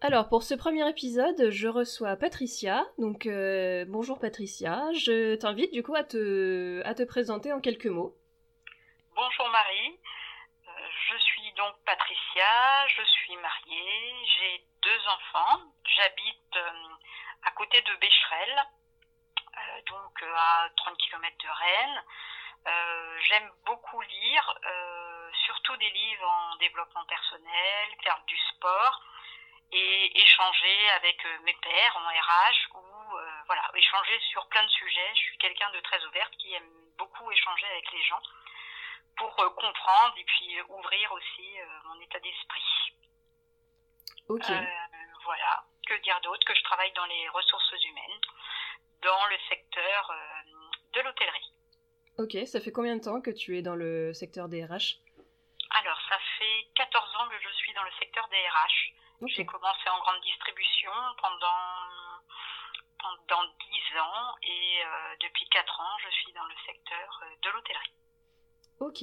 Alors pour ce premier épisode, je reçois Patricia. Donc euh, bonjour Patricia, je t'invite du coup à te, présenter en quelques mots. Bonjour Marie, euh, je suis donc Patricia, je suis mariée, j'ai deux enfants, j'habite euh, à côté de Bécherel, donc à 30 km de Rennes. J'aime beaucoup lire, surtout des livres en développement personnel, faire du sport et échanger avec euh, mes pairs en RH ou euh, voilà, échanger sur plein de sujets. Je suis quelqu'un de très ouverte qui aime beaucoup échanger avec les gens pour euh, comprendre et puis ouvrir aussi mon état d'esprit. Ok. voilà. Que dire d'autre Que je travaille dans les ressources humaines, dans le secteur de l'hôtellerie. Ok, ça fait combien de temps que tu es dans le secteur des RH Alors, ça fait 14 ans que je suis dans le secteur des RH. J'ai commencé en grande distribution pendant, pendant 10 ans et euh, depuis 4 ans, je suis dans le secteur euh, de l'hôtellerie. Ok.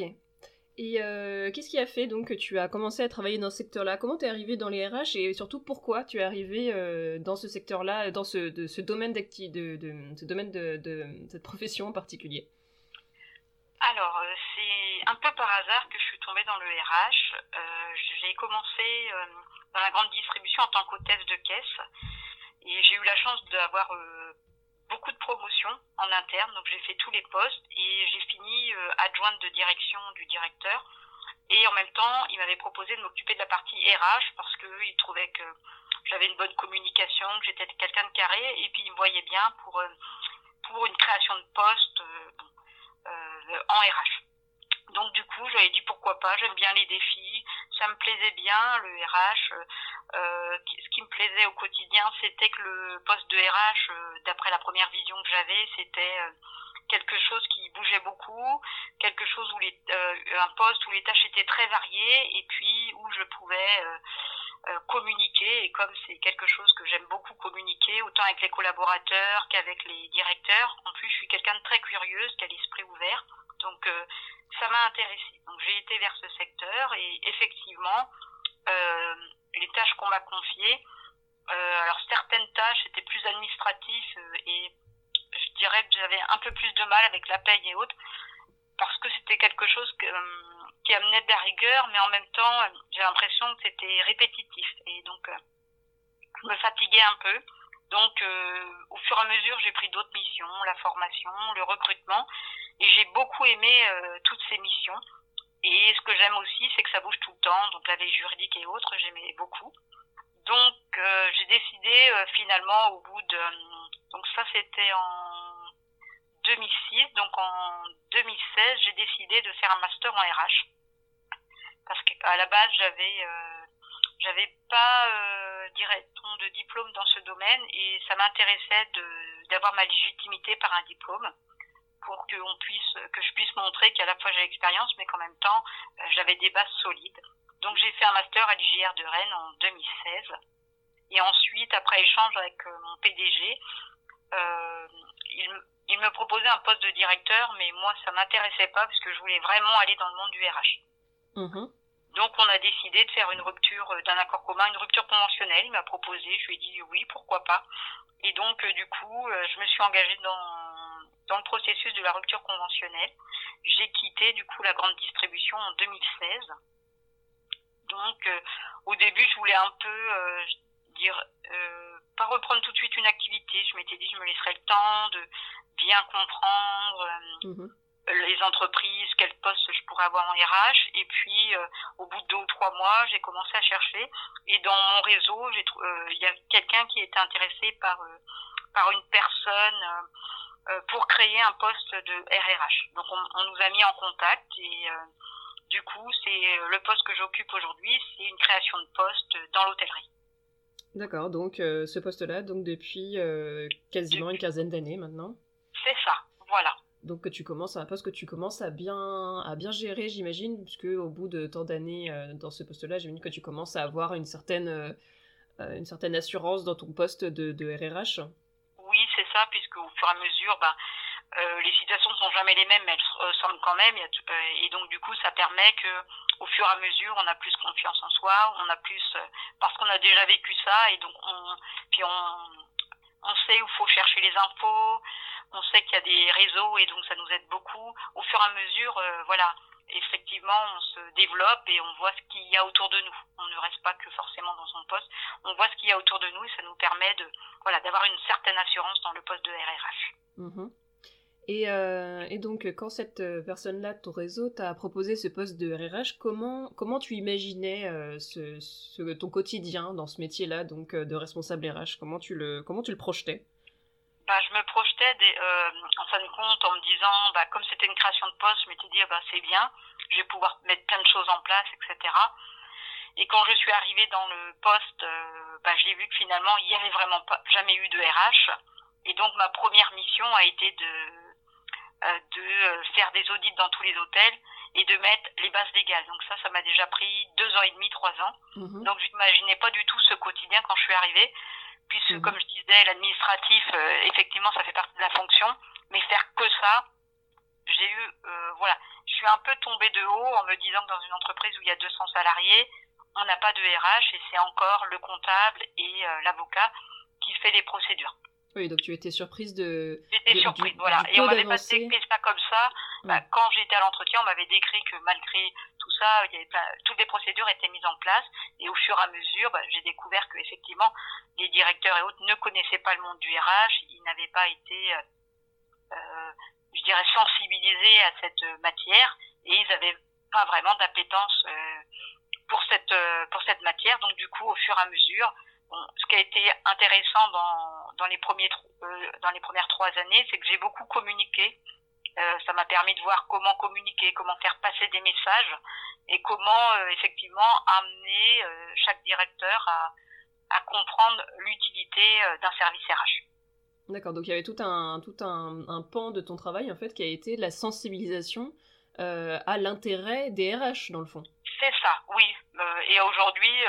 Et euh, qu'est-ce qui a fait donc que tu as commencé à travailler dans ce secteur-là? Comment tu es arrivé dans les RH et surtout pourquoi tu es arrivé dans ce secteur-là, dans ce, de, ce domaine de, de, ce domaine de, de, cette profession en particulier? Alors, c'est un peu par hasard que je suis tombée dans le RH. J'ai commencé dans la grande distribution en tant qu'hôtesse de caisse. Et j'ai eu la chance d'avoir euh, beaucoup de promotions en interne, donc j'ai fait tous les postes et j'ai fini euh, adjointe de direction du directeur. Et en même temps, il m'avait proposé de m'occuper de la partie RH parce qu'il trouvait que j'avais une bonne communication, que j'étais quelqu'un de carré, et puis il me voyait bien pour, euh, pour une création de poste en RH. Donc du coup, j'avais dit pourquoi pas, j'aime bien les défis, ça me plaisait bien, le RH. Euh, ce qui me plaisait au quotidien, c'était que le poste de RH, euh, d'après la première vision que j'avais, c'était euh, quelque chose qui bougeait beaucoup, quelque chose où les, euh, un poste où les tâches étaient très variées et puis où je pouvais communiquer. Et comme c'est quelque chose que j'aime beaucoup communiquer, autant avec les collaborateurs qu'avec les directeurs, en plus je suis quelqu'un de très curieuse, qui a l'esprit ouvert. Donc ça m'a intéressée. Donc j'ai été vers ce secteur et effectivement, euh, les tâches qu'on m'a confiées, euh, alors certaines tâches étaient plus administratives euh, et je dirais que j'avais un peu plus de mal avec la paye et autres parce que c'était quelque chose euh, qui amenait de la rigueur, mais en même temps, j'ai l'impression que c'était répétitif et donc je me fatiguais un peu. Donc, au fur et à mesure, j'ai pris d'autres missions, la formation, le recrutement, et j'ai beaucoup aimé euh, toutes ces missions. Et ce que j'aime aussi, c'est que ça bouge tout le temps. Donc la veille juridique et autres, j'aimais beaucoup. Donc euh, j'ai décidé euh, finalement au bout de... Donc ça c'était en 2006. Donc en 2016, j'ai décidé de faire un master en RH. Parce qu'à la base, j'avais... j'avais pas euh, de diplôme dans ce domaine et ça m'intéressait d'avoir ma légitimité par un diplôme pour que on puisse, que je puisse montrer qu'à la fois j'ai l'expérience, mais qu'en même temps euh, j'avais des bases solides. Donc j'ai fait un master à l'IGR de Rennes en 2016. Et ensuite, après échange avec euh, mon PDG, euh, il, il, me proposait un poste de directeur, mais moi ça m'intéressait pas parce que je voulais vraiment aller dans le monde du RH. Mmh. Donc on a décidé de faire une rupture d'un accord commun, une rupture conventionnelle. Il m'a proposé, je lui ai dit oui, pourquoi pas. Et donc du coup, je me suis engagée dans dans le processus de la rupture conventionnelle. J'ai quitté du coup la grande distribution en 2016. Donc euh, au début, je voulais un peu euh, dire euh, pas reprendre tout de suite une activité. Je m'étais dit je me laisserais le temps de bien comprendre mhm. les entreprises, quel poste je pourrais avoir en RH. Et puis au bout de deux ou trois mois, j'ai commencé à chercher. Et dans mon réseau, il y a quelqu'un qui était intéressé par par une personne pour créer un poste de RRH. Donc on, nous a mis en contact et euh, du coup c'est euh, le poste que j'occupe aujourd'hui, c'est une création de poste dans l'hôtellerie. D'accord, donc ce poste-là, donc depuis quasiment une quinzaine d'années maintenant. C'est ça, voilà. Donc que tu commences, un poste que tu commences à bien, à bien gérer, j'imagine, puisque au bout de tant d'années dans ce poste-là, j'imagine que tu commences à avoir une certaine, une certaine assurance dans ton poste de, de RRH. C'est ça, puisque au fur et à mesure, bah, euh, les situations ne sont jamais les mêmes, mais elles se ressemblent quand même. Euh, et donc, du coup, ça permet que, au fur et à mesure, on a plus confiance en soi, on a plus, euh, parce qu'on a déjà vécu ça, et donc, on, puis on, on sait où faut chercher les infos, on sait qu'il y a des réseaux, et donc ça nous aide beaucoup. Au fur et à mesure, voilà, effectivement, on se développe et on voit ce qu'il y a autour de nous. On ne reste pas que forcément dans son poste. On voit ce qu'il y a autour de nous et ça nous permet de, voilà, d'avoir une certaine assurance dans le poste de RRH. Mmh et, euh, et, donc, quand cette euh, personne-là ton réseau t'a proposé ce poste de RRH, comment, comment tu imaginais euh, ce, ce, ton quotidien dans ce métier-là, donc de responsable RH Comment tu le, comment tu le projetais? Bah, Je me projetais des, en fin de compte en me disant, bah, comme c'était une création de poste, je m'étais dit, ah, bah, c'est bien, je vais pouvoir mettre plein de choses en place, etc. Et quand je suis arrivée dans le poste, bah, j'ai vu que finalement, il n'y avait vraiment pas, jamais eu de RH. Et donc, ma première mission a été de euh, de euh, faire des audits dans tous les hôtels et de mettre les bases légales. Donc ça, ça m'a déjà pris deux ans et demi, trois ans. Mhm. Donc je n'imaginais pas du tout ce quotidien quand je suis arrivée, puisque mhm. comme je disais, l'administratif, euh, effectivement, ça fait partie de la fonction, mais faire que ça, j'ai eu, voilà, je suis un peu tombée de haut en me disant que dans une entreprise où il y a 200 salariés, on n'a pas de RH et c'est encore le comptable et l'avocat qui fait les procédures. Oui, donc tu étais surprise de. J'étais surprise, voilà. et on m'avait pas décrit ça comme ça. Bah, quand j'étais à l'entretien, on m'avait décrit que malgré tout ça, il y avait toutes les procédures étaient mises en place. Et au fur et à mesure, bah, j'ai découvert que effectivement, les directeurs et autres ne connaissaient pas le monde du RH. Ils n'avaient pas été, euh, euh je dirais, sensibilisés à cette matière. Et ils n'avaient pas vraiment d'appétence euh, pour cette euh, pour cette matière. Donc du coup, au fur et à mesure, ce qui a été intéressant dans, dans, les, premiers, euh, dans les premières trois années, c'est que j'ai beaucoup communiqué. Euh, ça m'a permis de voir comment communiquer, comment faire passer des messages et comment euh, effectivement amener chaque directeur à, à comprendre l'utilité d'un service RH. D'accord, donc il y avait tout un, tout un, un, pan de ton travail en fait qui a été la sensibilisation à l'intérêt des RH dans le fond. C'est ça, oui. et aujourd'hui,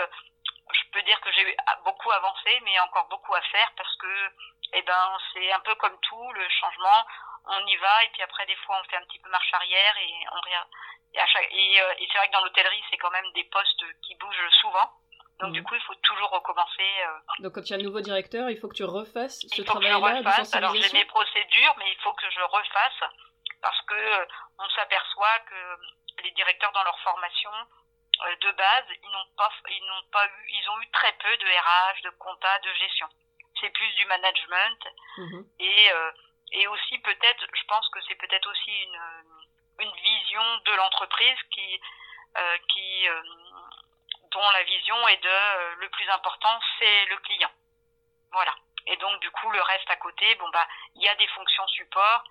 peux dire que j'ai beaucoup avancé, mais encore beaucoup à faire parce que, eh ben, c'est un peu comme tout, le changement, on y va et puis après des fois on fait un petit peu marche arrière et on et, et, euh, et c'est vrai que dans l'hôtellerie c'est quand même des postes qui bougent souvent. Donc du mhm. coup, il faut toujours recommencer. Euh, Donc quand il y a un nouveau directeur, il faut que tu refasses ce travail-là de sensibilisation. Alors j'ai mes procédures, mais il faut que je refasse parce que euh, on s'aperçoit que les directeurs dans leur formation de base, ils n'ont pas, ils n'ont pas eu, ils ont eu très peu de RH, de compta, de gestion. C'est plus du management mhm. et euh, et aussi peut-être, je pense que c'est peut-être aussi une une vision de l'entreprise qui euh, qui dont la vision est de le plus important c'est le client. Voilà. Et donc du coup le reste à côté, bon bah il y a des fonctions support,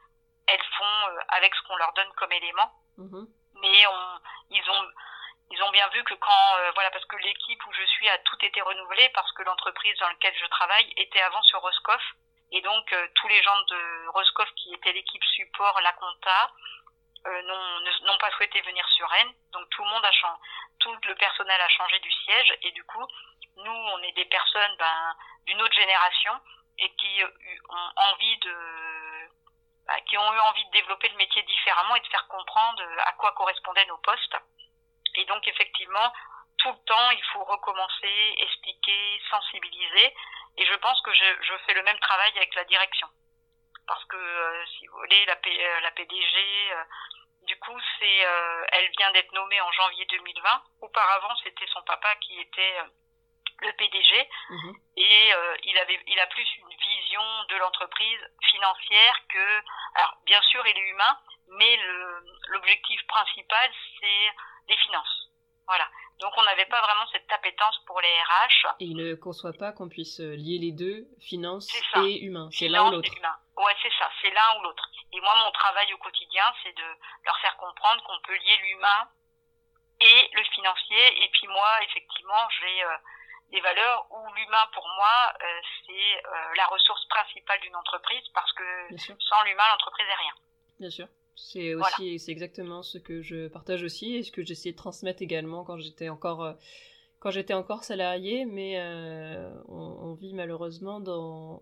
elles font avec ce qu'on leur donne comme élément, mhm. mais on, ils ont ils ont bien vu que quand euh, voilà parce que l'équipe où je suis a tout été renouvelé parce que l'entreprise dans laquelle je travaille était avant sur Roscoff. Et donc euh, tous les gens de Roscoff qui étaient l'équipe support la compta euh, n'ont pas souhaité venir sur Rennes. Donc tout le monde a changé tout le personnel a changé du siège. Et du coup nous on est des personnes ben, d'une autre génération et qui ont envie de bah, qui ont eu envie de développer le métier différemment et de faire comprendre à quoi correspondaient nos postes et donc effectivement, tout le temps, il faut recommencer, expliquer, sensibiliser. Et je pense que je, je fais le même travail avec la direction. Parce que, euh, si vous voulez, la, P, euh, la PDG, euh, du coup, c'est, elle vient d'être nommée en janvier 2020. Auparavant, c'était son papa qui était le PDG. Mhm. Et il, avait, il a plus une vision de l'entreprise financière que... Alors, bien sûr, il est humain, mais l'objectif principal, c'est des finances. Voilà. Donc on n'avait pas vraiment cette appétence pour les RH. Et il ne conçoit pas qu'on puisse euh, lier les deux, finances et humain. C'est l'un ou l'autre. Ouais, c'est ça, c'est l'un ou l'autre. Et moi, mon travail au quotidien, c'est de leur faire comprendre qu'on peut lier l'humain et le financier. Et puis moi, effectivement, j'ai euh, des valeurs où l'humain, pour moi, c'est la ressource principale d'une entreprise parce que sans l'humain, l'entreprise est rien. Bien sûr. C'est aussi, c'est exactement ce que je partage aussi et ce que j'essayais de transmettre également quand j'étais encore, quand j'étais encore salarié. Mais on, vit malheureusement dans,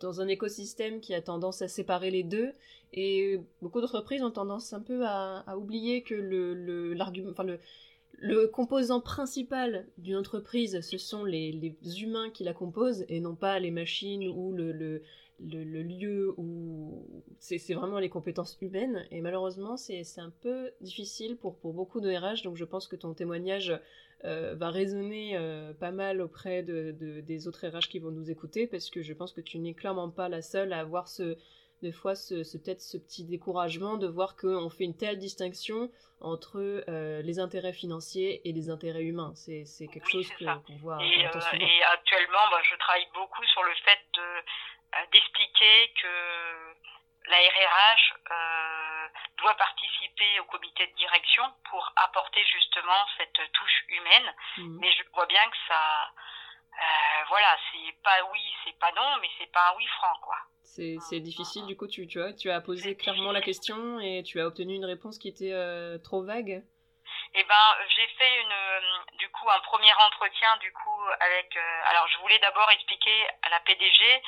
dans un écosystème qui a tendance à séparer les deux et beaucoup d'entreprises ont tendance un peu à, oublier que le, l'argument, enfin le, le composant principal d'une entreprise, ce sont les, les, humains qui la composent et non pas les machines ou le, le, le, lieu où c'est, vraiment les compétences humaines. Et malheureusement, c'est, c'est un peu difficile pour, pour beaucoup de RH. Donc je pense que ton témoignage euh, va résonner euh, pas mal auprès de, des autres RH qui vont nous écouter parce que je pense que tu n'es clairement pas la seule à avoir ce, des fois ce, peut-être ce petit découragement de voir qu'on fait une telle distinction entre euh, les intérêts financiers et les intérêts humains. C'est, quelque chose qu'on voit. Et, et actuellement, bah, je travaille beaucoup sur le fait de, d'expliquer que la RRH euh, doit participer au comité de direction pour apporter justement cette touche humaine. Mhm. Mais je vois bien que ça, euh, voilà, c'est pas oui, c'est pas non, mais c'est pas un oui franc, quoi. C'est, c'est difficile, du coup, tu, tu, vois, tu as posé clairement la question et tu as obtenu une réponse qui était euh, trop vague eh ben, j'ai fait une, euh, du coup, un premier entretien, du coup, avec. Euh, alors, je voulais d'abord expliquer à la PDG,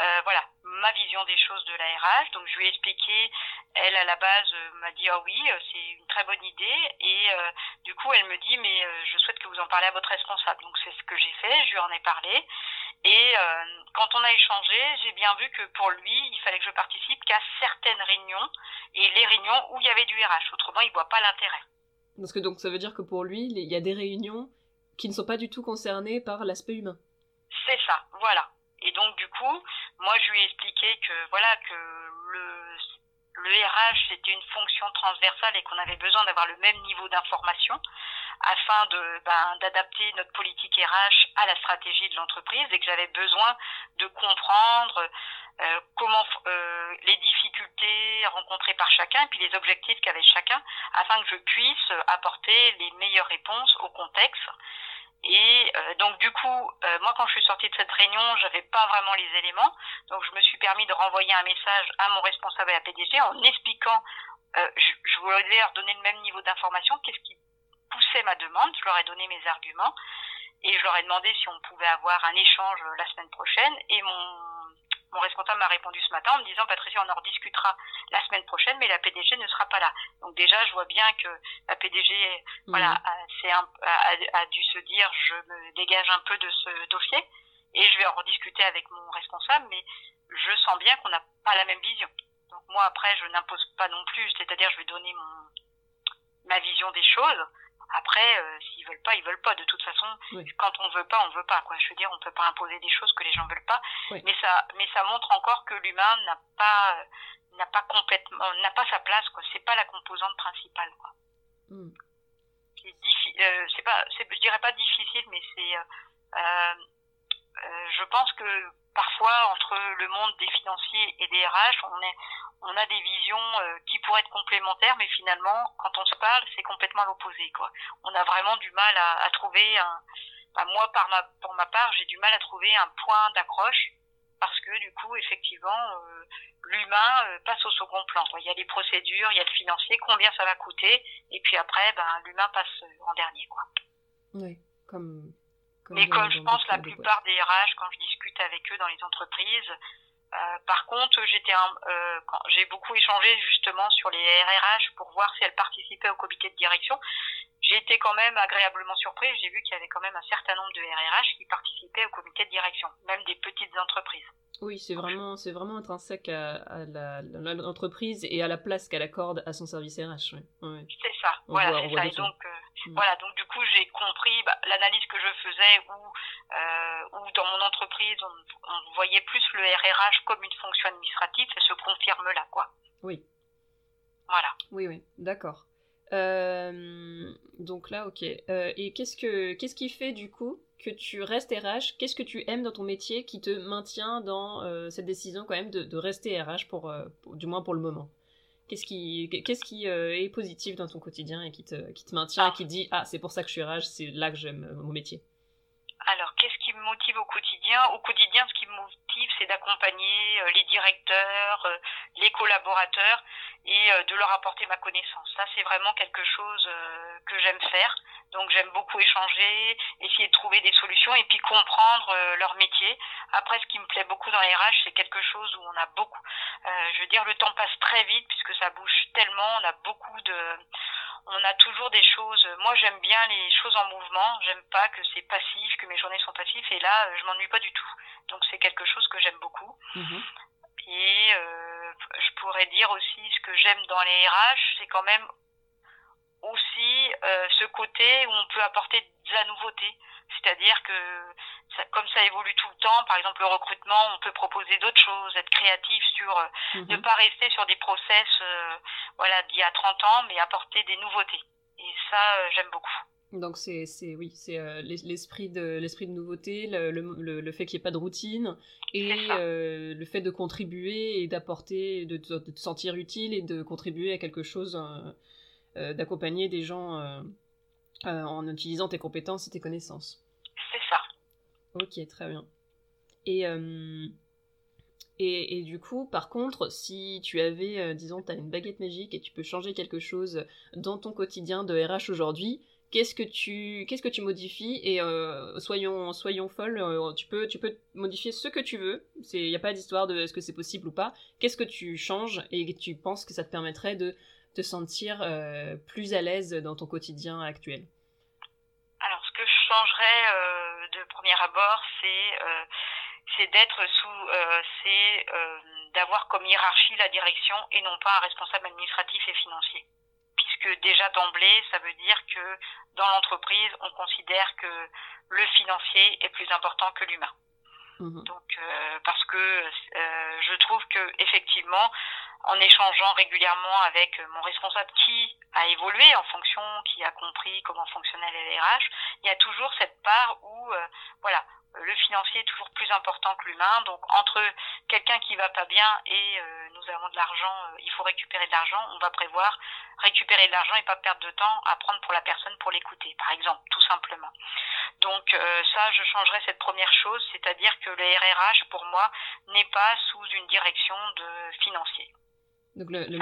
euh, voilà, ma vision des choses de la RH. Donc, je lui ai expliqué. Elle, à la base, m'a dit, ah oui, c'est une très bonne idée. Et du coup, elle me dit, mais je souhaite que vous en parlez à votre responsable. Donc, c'est ce que j'ai fait. Je lui en ai parlé. Et quand on a échangé, j'ai bien vu que pour lui, il fallait que je participe qu'à certaines réunions et les réunions où il y avait du RH. Autrement, il voit pas l'intérêt. Parce que donc ça veut dire que pour lui, il y a des réunions qui ne sont pas du tout concernées par l'aspect humain. C'est ça, voilà. Et donc du coup, moi je lui ai expliqué que voilà que le le RH c'était une fonction transversale et qu'on avait besoin d'avoir le même niveau d'information afin de ben, d'adapter notre politique RH à la stratégie de l'entreprise et que j'avais besoin de comprendre euh, comment euh, les difficultés rencontrées par chacun et puis les objectifs qu'avait chacun afin que je puisse apporter les meilleures réponses au contexte. Et euh, donc du coup, moi quand je suis sortie de cette réunion, j'avais pas vraiment les éléments, donc je me suis permis de renvoyer un message à mon responsable à la PDG en expliquant, je, je voulais leur donner le même niveau d'information, qu'est-ce qui poussait ma demande, je leur ai donné mes arguments et je leur ai demandé si on pouvait avoir un échange la semaine prochaine et mon mon responsable m'a répondu ce matin en me disant Patricia, on en rediscutera la semaine prochaine, mais la PDG ne sera pas là. Donc déjà, je vois bien que la PDG, voilà, a, dû se dire je me dégage un peu de ce dossier et je vais en rediscuter avec mon responsable, mais je sens bien qu'on n'a pas la même vision. Donc moi après, je n'impose pas non plus, c'est-à-dire je vais donner mon ma vision des choses. Après, euh, s'ils veulent pas, ils veulent pas. De toute façon, quand on veut pas, on veut pas. Quoi. Je veux dire, on peut pas imposer des choses que les gens veulent pas. Mais ça, mais ça montre encore que l'humain n'a pas, n'a pas complètement, n'a pas sa place. Quoi. C'est pas la composante principale. Quoi. Mm. C'est euh, c'est pas, je dirais pas difficile, mais c'est, euh, euh, je pense que parfois entre le monde des financiers et des RH, on a des visions euh, qui pourraient être complémentaires, mais finalement, quand on se parle, c'est complètement l'opposé. On a vraiment du mal à, trouver un. moi, pour ma part, j'ai du mal à trouver un point d'accroche parce que du coup, effectivement, euh, l'humain euh, passe au second plan. Il y a les procédures, il y a le financier, combien ça va coûter, et puis après, ben, l'humain passe en dernier. Oui, comme. Comme Mais comme je pense la plupart des RH, quand je discute avec eux dans les entreprises, euh, par contre, j'étais, euh, j'ai beaucoup échangé justement sur les RRH pour voir si elles participaient au comité de direction. J'ai été quand même agréablement surprise. J'ai vu qu'il y avait quand même un certain nombre de RRH qui participaient au comité de direction, même des petites entreprises. Oui, c'est vraiment, c'est vraiment intrinsèque à, à l'entreprise et à la place qu'elle accorde à son service RH. C'est ça, voilà, c'est ça. Et donc, euh, mm. voilà, donc du coup, j'ai compris bah, l'analyse que je faisais où, euh, où dans mon entreprise, on, on, voyait plus le RRH comme une fonction administrative, et se confirme là, quoi. Oui. Voilà. Oui, oui, d'accord. Euh, donc là, ok. Euh, et qu'est-ce que qu'est-ce qui fait du coup que tu restes RH Qu'est-ce que tu aimes dans ton métier qui te maintient dans euh, cette décision quand même de, de rester RH pour, du moins pour le moment? Qu'est-ce qui qu'est-ce qui est positif dans ton quotidien et qui te qui te maintient et qui dit ah c'est pour ça que je suis RH, c'est là que j'aime mon métier? Alors, qu'est-ce me motive au quotidien? Au quotidien, ce qui me motive, c'est d'accompagner les directeurs, les collaborateurs et de leur apporter ma connaissance. Ça, c'est vraiment quelque chose que j'aime faire. Donc j'aime beaucoup échanger, essayer de trouver des solutions et puis comprendre leur métier. Après, ce qui me plaît beaucoup dans les RH, c'est quelque chose où on a beaucoup. je veux dire, le temps passe très vite puisque ça bouge tellement. On a beaucoup de on a toujours des choses. Moi, j'aime bien les choses en mouvement. J'aime pas que c'est passif, que mes journées sont passives. Et là, je m'ennuie pas du tout. Donc, c'est quelque chose que j'aime beaucoup. Mhm. Et euh, je pourrais dire aussi ce que j'aime dans les RH, c'est quand même aussi euh, ce côté où on peut apporter de la nouveauté. C'est-à-dire que comme ça évolue tout le temps, par exemple le recrutement, on peut proposer d'autres choses, être créatif sur euh, ne mhm. pas rester sur des process euh, voilà d'il y a 30 ans, mais apporter des nouveautés. Et ça, euh, j'aime beaucoup. Donc c'est oui c'est l'esprit de l'esprit de nouveauté le, le, le fait qu'il n'y ait pas de routine et le fait de contribuer et d'apporter de, de, te sentir utile et de contribuer à quelque chose d'accompagner des gens en utilisant tes compétences et tes connaissances. C'est ça. Ok, très bien. Et, euh, et, et, du coup, par contre, si tu avais, euh, disons, tu as une baguette magique et tu peux changer quelque chose dans ton quotidien de RH aujourd'hui, qu'est-ce que tu qu'est-ce que tu modifies et euh, soyons soyons folles tu peux tu peux modifier ce que tu veux c'est il y a pas d'histoire de est-ce que c'est possible ou pas qu'est-ce que tu changes et tu penses que ça te permettrait de te sentir plus à l'aise dans ton quotidien actuel alors ce que je changerais de premier abord, c'est euh, c'est d'être sous, euh, c'est euh, d'avoir comme hiérarchie la direction et non pas un responsable administratif et financier. Puisque déjà d'emblée, ça veut dire que dans l'entreprise, on considère que le financier est plus important que l'humain. Mmh. Donc, parce que je trouve que effectivement, en échangeant régulièrement avec mon responsable qui a évolué en fonction, qui a compris comment fonctionnait les RH, il y a toujours cette part où, euh, voilà, le financier est toujours plus important que l'humain. Donc entre quelqu'un qui va pas bien et euh, nous avons de l'argent, euh, il faut récupérer de l'argent, on va prévoir récupérer de l'argent et pas perdre de temps à prendre pour la personne pour l'écouter, par exemple, tout simplement. Donc ça, je changerai cette première chose, c'est-à-dire que le RRH, pour moi, n'est pas sous une direction de financier. Donc le, le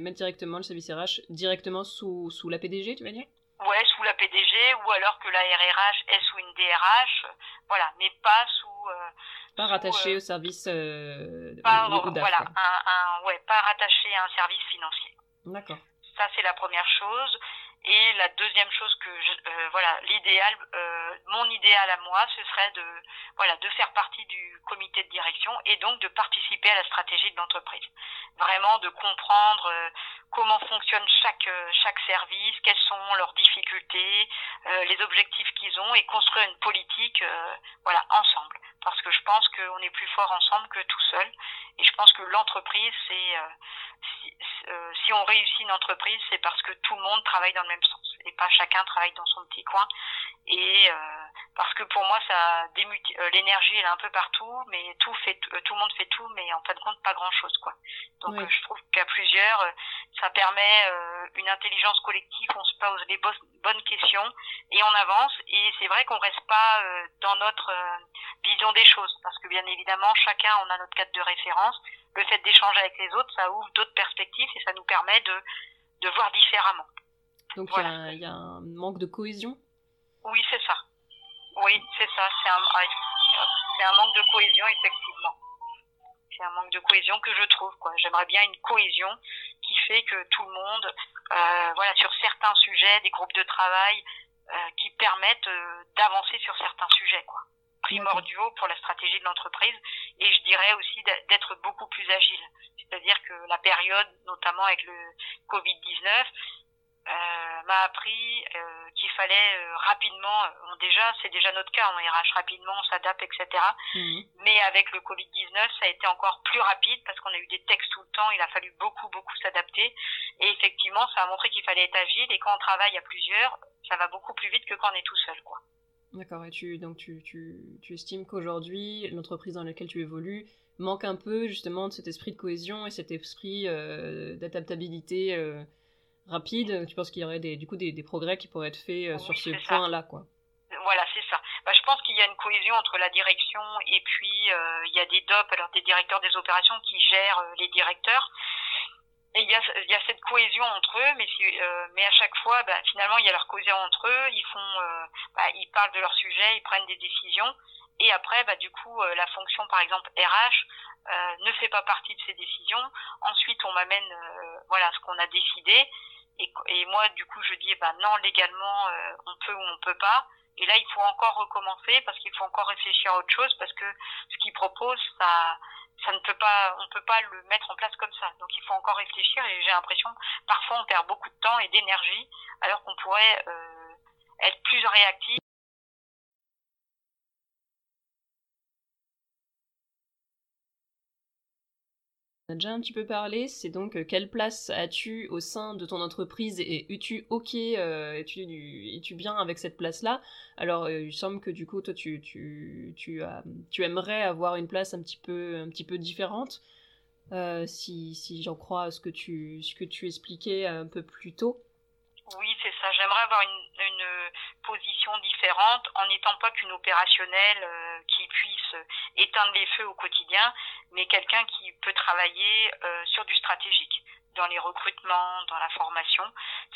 mettre, directement le service RH directement sous, sous la PDG, tu vas dire? Ouais, sous la PDG ou alors que la RRH est sous une DRH, voilà, mais pas sous. Euh, pas rattaché euh, au service. Euh, pas, voilà, un, un, ouais, pas rattaché à un service financier. D'accord. Ça c'est la première chose. Et la deuxième chose que je, euh, voilà, l'idéal, euh, mon idéal à moi, ce serait de voilà de faire partie du comité de direction et donc de participer à la stratégie de l'entreprise. Vraiment de comprendre euh, comment fonctionne chaque chaque service, quelles sont leurs difficultés, les objectifs qu'ils ont et construire une politique voilà ensemble. Parce que je pense qu'on est plus fort ensemble que tout seul. Et je pense que l'entreprise, c'est si, si on réussit une entreprise, c'est parce que tout le monde travaille dans le même sens et pas chacun travaille dans son petit coin. Et euh, parce que pour moi ça euh, l'énergie elle est un peu partout mais tout fait euh, tout le monde fait tout mais en fin de compte pas grand chose quoi. Donc je trouve qu'à plusieurs ça permet une intelligence collective on se pose les bonnes questions et on avance. Et c'est vrai qu'on reste pas dans notre vision des choses parce que bien évidemment chacun on a notre cadre de référence le fait d'échanger avec les autres ça ouvre d'autres perspectives et ça nous permet de de voir différemment donc il y, a un manque de cohésion? Oui, c'est ça. Oui, c'est ça. C'est un, un manque de cohésion, effectivement. C'est un manque de cohésion que je trouve. quoi. J'aimerais bien une cohésion qui fait que tout le monde, euh, voilà, sur certains sujets, des groupes de travail euh, qui permettent euh, d'avancer sur certains sujets, quoi primordiaux pour la stratégie de l'entreprise et je dirais aussi d'être beaucoup plus agile. C'est-à-dire que la période, notamment avec le Covid-19, euh, m'a appris euh, qu'il fallait euh, rapidement, déjà c'est déjà notre cas on RH rapidement, on s'adapte, etc. Mhm. Mais avec le Covid-19, ça a été encore plus rapide parce qu'on a eu des textes tout le temps, il a fallu beaucoup beaucoup s'adapter et effectivement ça a montré qu'il fallait être agile et quand on travaille à plusieurs, ça va beaucoup plus vite que quand on est tout seul quoi. D'accord, et tu, donc tu, tu, tu estimes qu'aujourd'hui, l'entreprise dans laquelle tu évolues manque un peu justement de cet esprit de cohésion et cet esprit d'adaptabilité rapide, tu penses qu'il y aurait des, du coup des, des, progrès qui pourraient être faits euh, sur ce point-là, quoi? Voilà, c'est ça. Bah, je pense qu'il y a une cohésion entre la direction et puis il y a des DOP, alors des directeurs des opérations qui gèrent les directeurs. Et il y a, y a cette cohésion entre eux, mais, mais à chaque fois, bah, finalement, il y a leur cohésion entre eux. Ils font, bah, ils parlent de leur sujet, ils prennent des décisions. Et après, bah, du coup, la fonction, par exemple, RH, euh, ne fait pas partie de ces décisions. Ensuite, on m'amène euh, voilà ce qu'on a décidé. Et, et, moi, du coup, je dis eh ben non, légalement, euh, on peut ou on peut pas. Et là, il faut encore recommencer parce qu'il faut encore réfléchir à autre chose parce que ce qu'ils proposent, ça, ça ne peut pas, on peut pas le mettre en place comme ça. Donc, il faut encore réfléchir. Et j'ai l'impression, parfois, on perd beaucoup de temps et d'énergie alors qu'on pourrait être plus réactif. On a déjà un petit peu parlé, c'est donc euh, quelle place as-tu au sein de ton entreprise et es-tu ok, euh, es-tu, bien avec cette place-là? Alors euh, il semble que du coup toi tu, tu, tu, tu aimerais avoir une place un petit peu, un petit peu différente, si, si j'en crois à ce que, tu, ce que tu expliquais un peu plus tôt. Oui, c'est ça. J'aimerais avoir une, une, position différente en n'étant pas qu'une opérationnelle euh, qui puisse éteindre les feux au quotidien, mais quelqu'un qui peut travailler euh, sur du stratégique, dans les recrutements, dans la formation.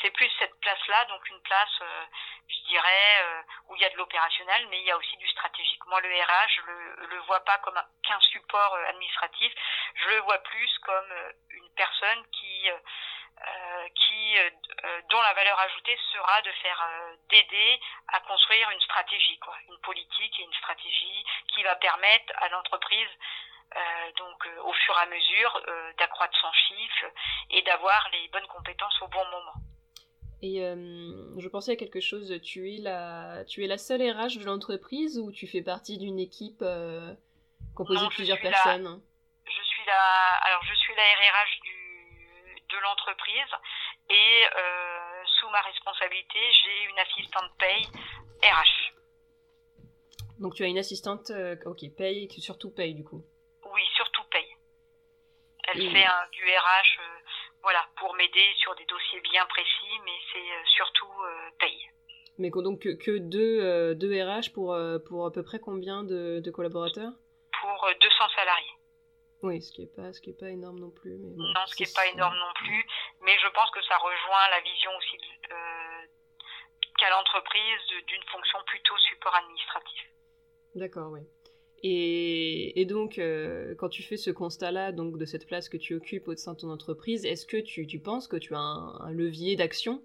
C'est plus cette place-là, donc une place, euh, je dirais, où il y a de l'opérationnel, mais il y a aussi du stratégique. Moi, le RH, je le, le vois pas comme qu'un support administratif, je le vois plus comme une personne qui euh, qui, euh, euh, dont la valeur ajoutée sera de faire d'aider à construire une stratégie, quoi, une politique et une stratégie qui va permettre à l'entreprise donc au fur et à mesure d'accroître son chiffre et d'avoir les bonnes compétences au bon moment. Et je pensais à quelque chose. Tu es la, tu es la seule RH de l'entreprise ou tu fais partie d'une équipe composée de plusieurs personnes? Je suis la, alors je suis la RRH du de l'entreprise et euh, sous ma responsabilité, j'ai une assistante paye RH. Donc tu as une assistante, euh, ok, paye, qui surtout paye du coup. Oui, surtout paye. Elle fait un, du RH, euh, voilà, pour m'aider sur des dossiers bien précis, mais c'est surtout paye. Mais donc que, deux, deux, RH pour, pour à peu près combien de, de collaborateurs? Pour 200 salariés. Oui, ce qui n'est pas, ce qui est pas énorme non plus. Mais non, ce qui n'est pas énorme non plus, mais je pense que ça rejoint la vision aussi euh, qu'a l'entreprise d'une fonction plutôt support administratif. D'accord, oui. Et, et donc, euh, quand tu fais ce constat-là, donc de cette place que tu occupes au sein de ton entreprise, est-ce que tu, tu, penses que tu as un, levier d'action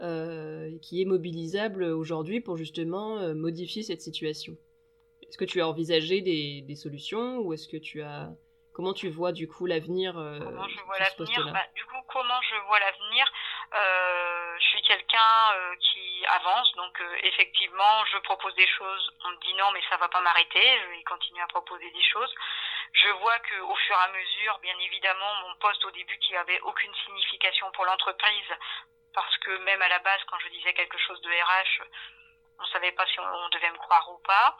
euh, qui est mobilisable aujourd'hui pour justement modifier cette situation? Est-ce que tu as envisagé des, des solutions ou est-ce que tu as Comment tu vois du coup l'avenir euh, Comment je vois l'avenir? bah, Du coup, comment je vois l'avenir? Euh, Je suis quelqu'un euh, qui avance, donc euh, effectivement, je propose des choses. On me dit non, mais ça va pas m'arrêter. Je vais continuer à proposer des choses. Je vois que au fur et à mesure, bien évidemment, mon poste au début qui avait aucune signification pour l'entreprise, parce que même à la base, quand je disais quelque chose de RH, on savait pas si on devait me croire ou pas.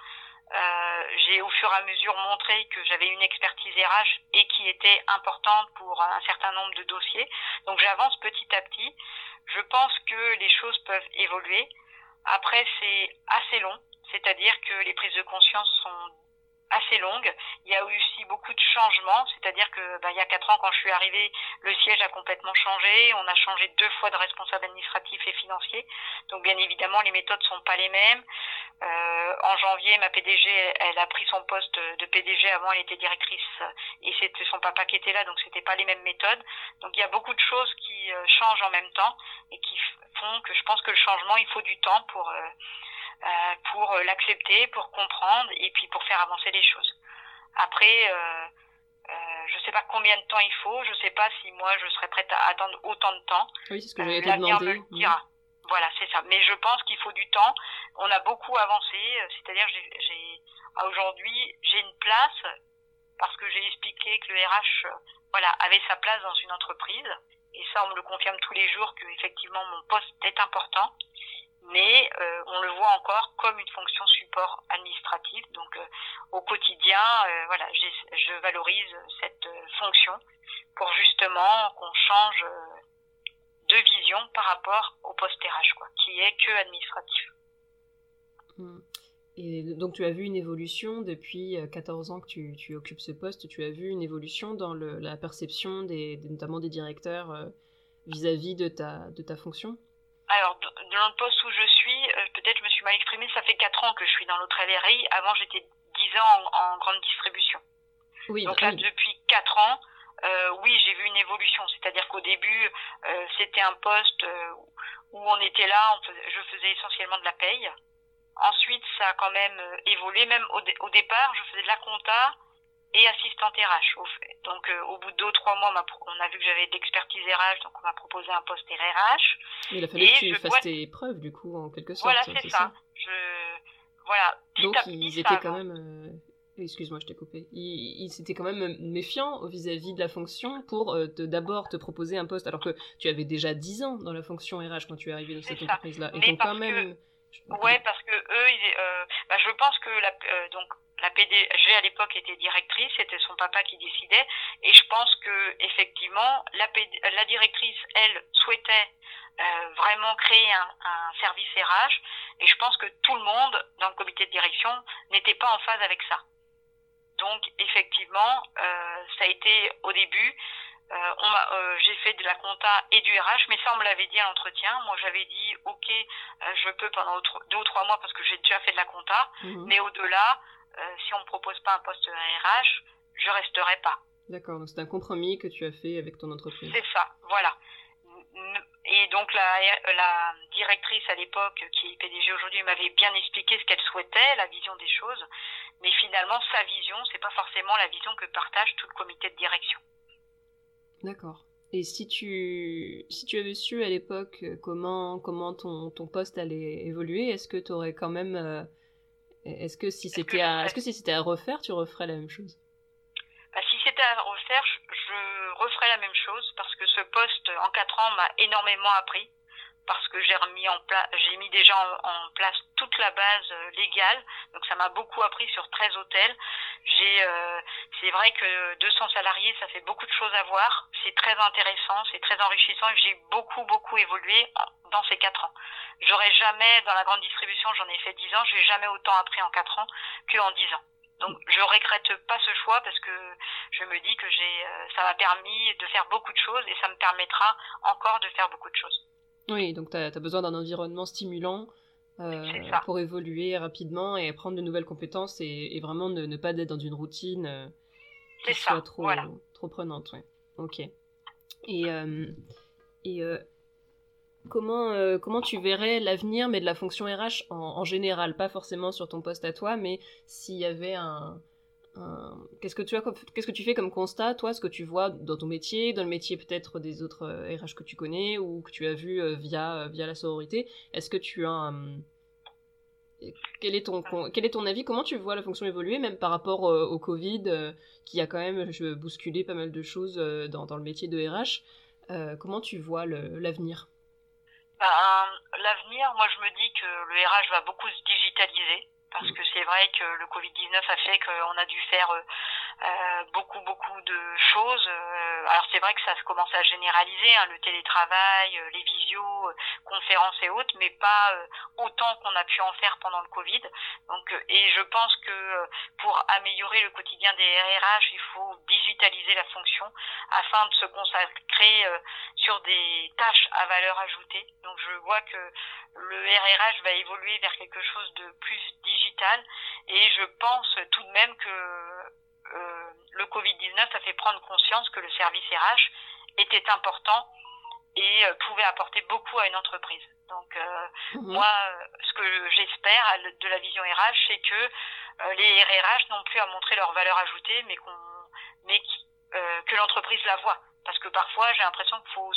Euh, j'ai au fur et à mesure montré que j'avais une expertise RH et qui était importante pour un certain nombre de dossiers. Donc j'avance petit à petit. Je pense que les choses peuvent évoluer. Après, c'est assez long, c'est-à-dire que les prises de conscience sont assez longue. Il y a eu aussi beaucoup de changements, c'est-à-dire que bah, il y a quatre ans quand je suis arrivée, le siège a complètement changé. On a changé deux fois de responsable administratif et financier. Donc bien évidemment, les méthodes sont pas les mêmes. Euh, en janvier, ma PDG, elle a pris son poste de PDG. Avant, elle était directrice et c'était son papa qui était là, donc c'était pas les mêmes méthodes. Donc il y a beaucoup de choses qui euh, changent en même temps et qui font que je pense que le changement, il faut du temps pour euh, pour euh, l'accepter, pour comprendre et puis pour faire avancer les choses. Après, euh, euh, je sais pas combien de temps il faut, je sais pas si moi je serais prête à attendre autant de temps. Oui, c'est ce que j'allais te demander. Me le dira. Voilà, c'est ça. Mais je pense qu'il faut du temps. On a beaucoup avancé, c'est-à-dire j'ai aujourd'hui j'ai une place parce que j'ai expliqué que le RH voilà avait sa place dans une entreprise et ça on me le confirme tous les jours que effectivement mon poste est important mais euh, on le voit encore comme une fonction support administratif. Donc euh, au quotidien, euh, voilà, je valorise cette fonction pour justement qu'on change de vision par rapport au poste RH, quoi, qui est que administratif. Hmm. Et donc tu as vu une évolution depuis 14 ans que tu, occupes ce poste, tu as vu une évolution dans la perception notamment des directeurs vis-à-vis de, ta, de ta fonction? Alors, dans le poste où je suis, peut-être je me suis mal exprimée, ça fait 4 ans que je suis dans l'autre LRI. Avant, j'étais 10 ans en, grande distribution. Oui, donc là, depuis 4 ans, euh, oui, j'ai vu une évolution. C'est-à-dire qu'au début, euh, c'était un poste euh, où on était là, on faisait, je faisais essentiellement de la paye. Ensuite, ça a quand même euh, évolué. Même au, au, départ, je faisais de la compta et assistante RH. Au fait. Donc, euh, au bout de deux ou trois mois, on a, vu que j'avais de l'expertise RH, donc on m'a proposé un poste RH. Mais il a fallu que tu fasses tes preuves, du coup, en quelque sorte. Voilà, c'est ça. Je... Voilà. donc, ils étaient quand même Excuse-moi, je t'ai coupé. Il, s'était quand même méfiant vis-à-vis de la fonction pour euh, d'abord te proposer un poste, alors que tu avais déjà 10 ans dans la fonction RH quand tu es arrivé dans cette entreprise-là. Et donc quand même. Ouais, parce que eux, euh, bah, je pense que la, euh, donc la PDG à l'époque était directrice, c'était son papa qui décidait, et je pense que effectivement la, la directrice, elle, souhaitait euh, vraiment créer un, un, service RH, et je pense que tout le monde dans le comité de direction n'était pas en phase avec ça. Donc effectivement, euh, ça a été au début, euh, euh, j'ai fait de la compta et du RH, mais ça on me l'avait dit à l'entretien. Moi j'avais dit ok, je peux pendant deux ou trois mois parce que j'ai déjà fait de la compta, mhm. mais au-delà, si on me propose pas un poste RH, je resterai pas. D'accord, donc c'est un compromis que tu as fait avec ton entreprise. C'est ça, voilà. Et donc la, la directrice à l'époque, qui est PDG aujourd'hui, m'avait bien expliqué ce qu'elle souhaitait, la vision des choses. Mais finalement, sa vision, c'est pas forcément la vision que partage tout le comité de direction. D'accord. Et si tu, si tu avais su à l'époque euh, comment, comment ton, ton poste allait évoluer, est-ce que tu aurais quand même. Euh, est-ce que si c'était à, est-ce que si c'était à refaire, tu referais la même chose? Bah, Si c'était à refaire, je referais la même chose parce que ce poste en quatre ans m'a énormément appris parce que j'ai remis en place, j'ai mis déjà en, place toute la base euh, légale, donc ça m'a beaucoup appris sur 13 hôtels. J'ai, euh, c'est vrai que 200 salariés, ça fait beaucoup de choses à voir. C'est très intéressant, c'est très enrichissant et j'ai beaucoup beaucoup évolué dans ces quatre ans. J'aurais jamais dans la grande distribution, j'en ai fait 10 ans, j'ai jamais autant appris en quatre ans qu'en 10 ans. Donc je regrette pas ce choix parce que je me dis que j'ai, euh, ça m'a permis de faire beaucoup de choses et ça me permettra encore de faire beaucoup de choses. Oui, donc tu as, besoin d'un environnement stimulant euh, pour évoluer rapidement et apprendre de nouvelles compétences et, vraiment ne, pas être dans une routine euh, qui soit trop, trop prenante. Ouais. Ok. Et, euh, et comment, comment tu verrais l'avenir, mais de la fonction RH en, général, pas forcément sur ton poste à toi, mais s'il y avait un, Qu'est-ce que tu as, qu'est-ce que tu fais comme constat, toi, ce que tu vois dans ton métier, dans le métier peut-être des autres RH euh, que tu connais ou que tu as vu euh, via euh, via la sororité. Est-ce que tu as quel est ton quel est ton avis? Comment tu vois la fonction évoluer, même par rapport au Covid, qui a quand même bousculé pas mal de choses dans, dans le métier de RH Comment tu vois l'avenir? Ben, L'avenir, moi, je me dis que le RH va beaucoup se digitaliser parce que c'est vrai que le Covid-19 a fait qu'on a dû faire euh, euh, beaucoup beaucoup de choses. Euh, alors c'est vrai que ça se commence à généraliser, hein, le télétravail, les visios, conférences et autres, mais pas autant qu'on a pu en faire pendant le Covid. Donc et je pense que pour améliorer le quotidien des RH, il faut digitaliser la fonction afin de se consacrer sur des tâches à valeur ajoutée. Donc je vois que le RRH va évoluer vers quelque chose de plus digital et je pense tout de même que euh, le Covid-19 a fait prendre conscience que le service RH était important et euh, pouvait apporter beaucoup à une entreprise. Donc euh, mhm. moi, ce que j'espère de la vision RH, c'est que les RRH n'ont plus à montrer leur valeur ajoutée, mais qu'on, mais que l'entreprise la voit. Parce que parfois, j'ai l'impression qu'il faut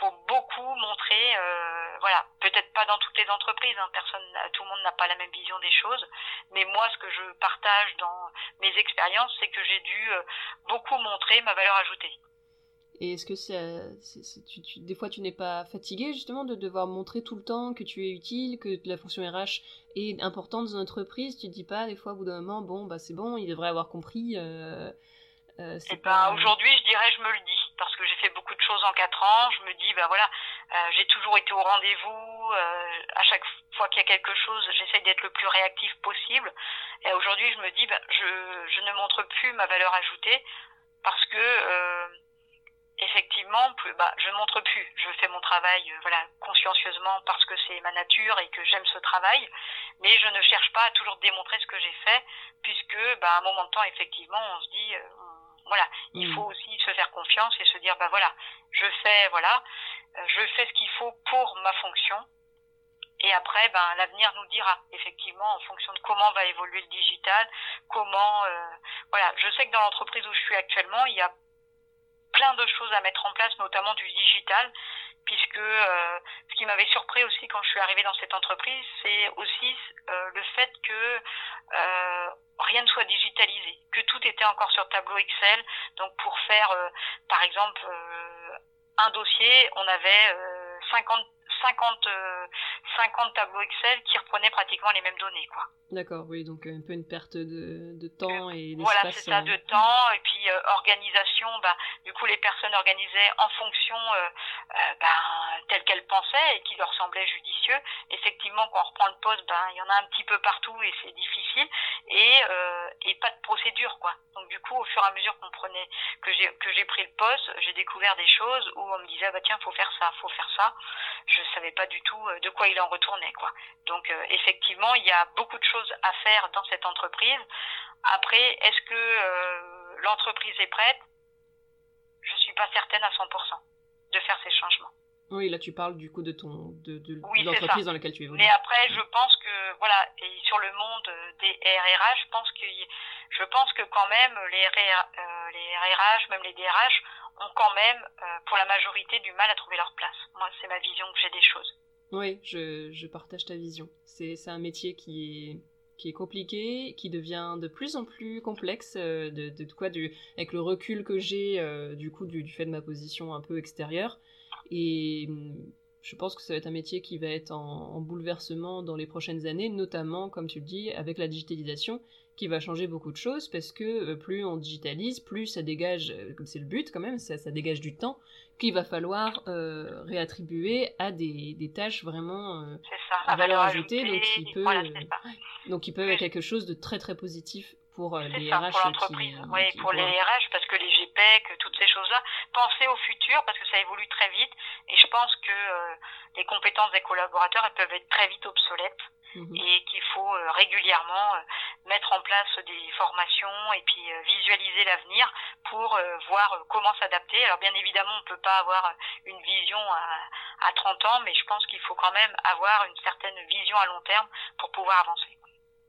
faut beaucoup montrer, euh, voilà, peut-être pas dans toutes les entreprises, hein, personne, tout le monde n'a pas la même vision des choses, mais moi, ce que je partage dans mes expériences, c'est que j'ai dû euh, beaucoup montrer ma valeur ajoutée. Et est-ce que c'est, tu, tu, des fois tu n'es pas fatigué justement de devoir montrer tout le temps que tu es utile, que la fonction RH est importante dans une entreprise? Tu te dis pas des fois au bout d'un moment, bon bah c'est bon, il devrait avoir compris. Euh, euh, eh ben, aujourd'hui, je dirais, je me le dis parce que j'ai fait beaucoup de choses en quatre ans. Je me dis, ben voilà, j'ai toujours été au rendez-vous. à chaque fois qu'il y a quelque chose, j'essaye d'être le plus réactif possible. Et aujourd'hui, je me dis, ben, je, je ne montre plus ma valeur ajoutée parce que effectivement, bah, je ne montre plus. Je fais mon travail, euh, voilà, consciencieusement parce que c'est ma nature et que j'aime ce travail, mais je ne cherche pas à toujours démontrer ce que j'ai fait, puisque, bah, à un moment de temps, effectivement, on se dit, euh, voilà, il mmh. faut aussi se faire confiance et se dire, bah voilà, je fais, voilà, euh, je fais ce qu'il faut pour ma fonction. Et après, ben, l'avenir nous dira, effectivement, en fonction de comment va évoluer le digital, comment, voilà, je sais que dans l'entreprise où je suis actuellement, il y a plein de choses à mettre en place, notamment du digital, puisque euh, ce qui m'avait surpris aussi quand je suis arrivée dans cette entreprise, c'est aussi euh, le fait que euh, rien ne soit digitalisé, que tout était encore sur tableau Excel. Donc pour faire, par exemple, un dossier, on avait 50 50, 50 tableaux Excel qui reprenaient pratiquement les mêmes données, quoi. D'accord, oui, donc un peu une perte de, de temps et d'espace. Voilà, c'est ça, de temps, et puis organisation, bah, du coup les personnes organisaient en fonction euh, euh, ben, telle qu'elles pensaient et qui leur semblait judicieux. Effectivement, quand on reprend le poste, ben, il y en a un petit peu partout et c'est difficile, et, euh, et pas de procédure, quoi. Donc du coup, au fur et à mesure qu'on prenait, que j'ai que j'ai pris le poste, j'ai découvert des choses où on me disait, bah tiens, faut faire ça, faut faire ça. Je savais pas du tout de quoi il en retournait, quoi. Donc effectivement, il y a beaucoup de choses à faire dans cette entreprise. Après, est-ce que l'entreprise est prête? Je suis pas certaine à 100% de faire ces changements. Oui, là tu parles du coup de ton de, de, l'entreprise dans laquelle tu évolues. Mais après, je pense que voilà, et sur le monde des RRH, je pense que je pense que quand même les, euh, les RH, même les DRH, ont quand même euh, pour la majorité du mal à trouver leur place. Moi, c'est ma vision que j'ai des choses. Oui, je, je partage ta vision. C'est un métier qui est qui est compliqué, qui devient de plus en plus complexe, euh, de, de, quoi, du, avec le recul que j'ai euh, du coup du, du, fait de ma position un peu extérieure. Et mm, je pense que ça va être un métier qui va être en, en, bouleversement dans les prochaines années, notamment, comme tu le dis, avec la digitalisation, qui va changer beaucoup de choses, parce que euh, plus on digitalise, plus ça dégage, comme c'est le but quand même, ça, ça dégage du temps, qu'il va falloir euh, réattribuer à des, des tâches vraiment euh, à valeur ajoutée, donc qui peut, donc qui peut être quelque chose de très très positif pour les RH. Pour l'entreprise, oui, pour les RH, parce que les GPEC, toutes ces choses-là, penser au futur, parce que ça évolue très vite, et je pense que euh, les compétences des collaborateurs, elles peuvent être très vite obsolètes. Mhm. et qu'il faut euh, régulièrement euh, mettre en place des formations et puis visualiser l'avenir pour voir comment s'adapter. Alors bien évidemment, on ne peut pas avoir une vision à, à 30 ans, mais je pense qu'il faut quand même avoir une certaine vision à long terme pour pouvoir avancer.